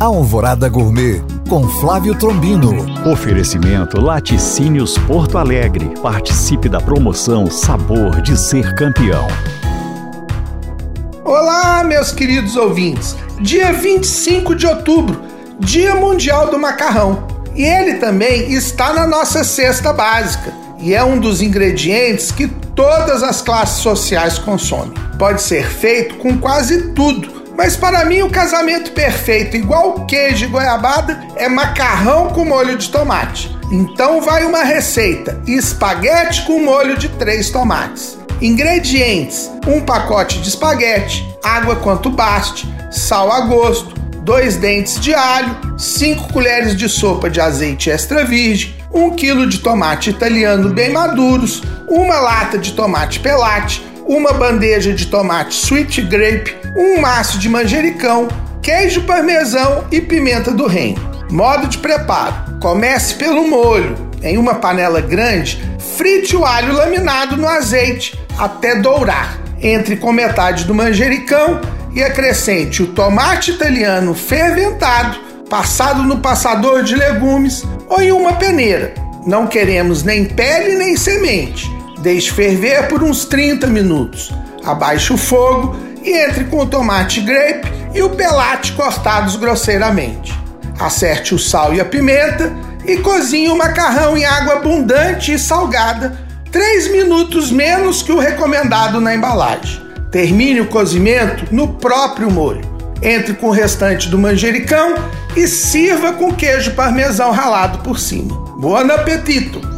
Alvorada Gourmet com Flávio Trombino. Oferecimento Laticínios Porto Alegre. Participe da promoção Sabor de Ser Campeão. Olá, meus queridos ouvintes. Dia 25 de outubro, Dia Mundial do Macarrão. E ele também está na nossa cesta básica e é um dos ingredientes que todas as classes sociais consomem. Pode ser feito com quase tudo mas para mim o casamento perfeito, igual queijo e goiabada, é macarrão com molho de tomate. Então vai uma receita: espaguete com molho de três tomates. Ingredientes: um pacote de espaguete, água quanto baste, sal a gosto, dois dentes de alho, 5 colheres de sopa de azeite extra virgem, 1 kg de tomate italiano bem maduros, uma lata de tomate pelate, uma bandeja de tomate sweet grape, um maço de manjericão, queijo parmesão e pimenta do reino. Modo de preparo: comece pelo molho. Em uma panela grande, frite o alho laminado no azeite até dourar. Entre com metade do manjericão e acrescente o tomate italiano ferventado, passado no passador de legumes ou em uma peneira. Não queremos nem pele nem semente. Deixe ferver por uns 30 minutos. Abaixe o fogo e entre com o tomate grape e o pelate cortados grosseiramente. Acerte o sal e a pimenta e cozinhe o macarrão em água abundante e salgada, 3 minutos menos que o recomendado na embalagem. Termine o cozimento no próprio molho. Entre com o restante do manjericão e sirva com queijo parmesão ralado por cima. Bom apetito!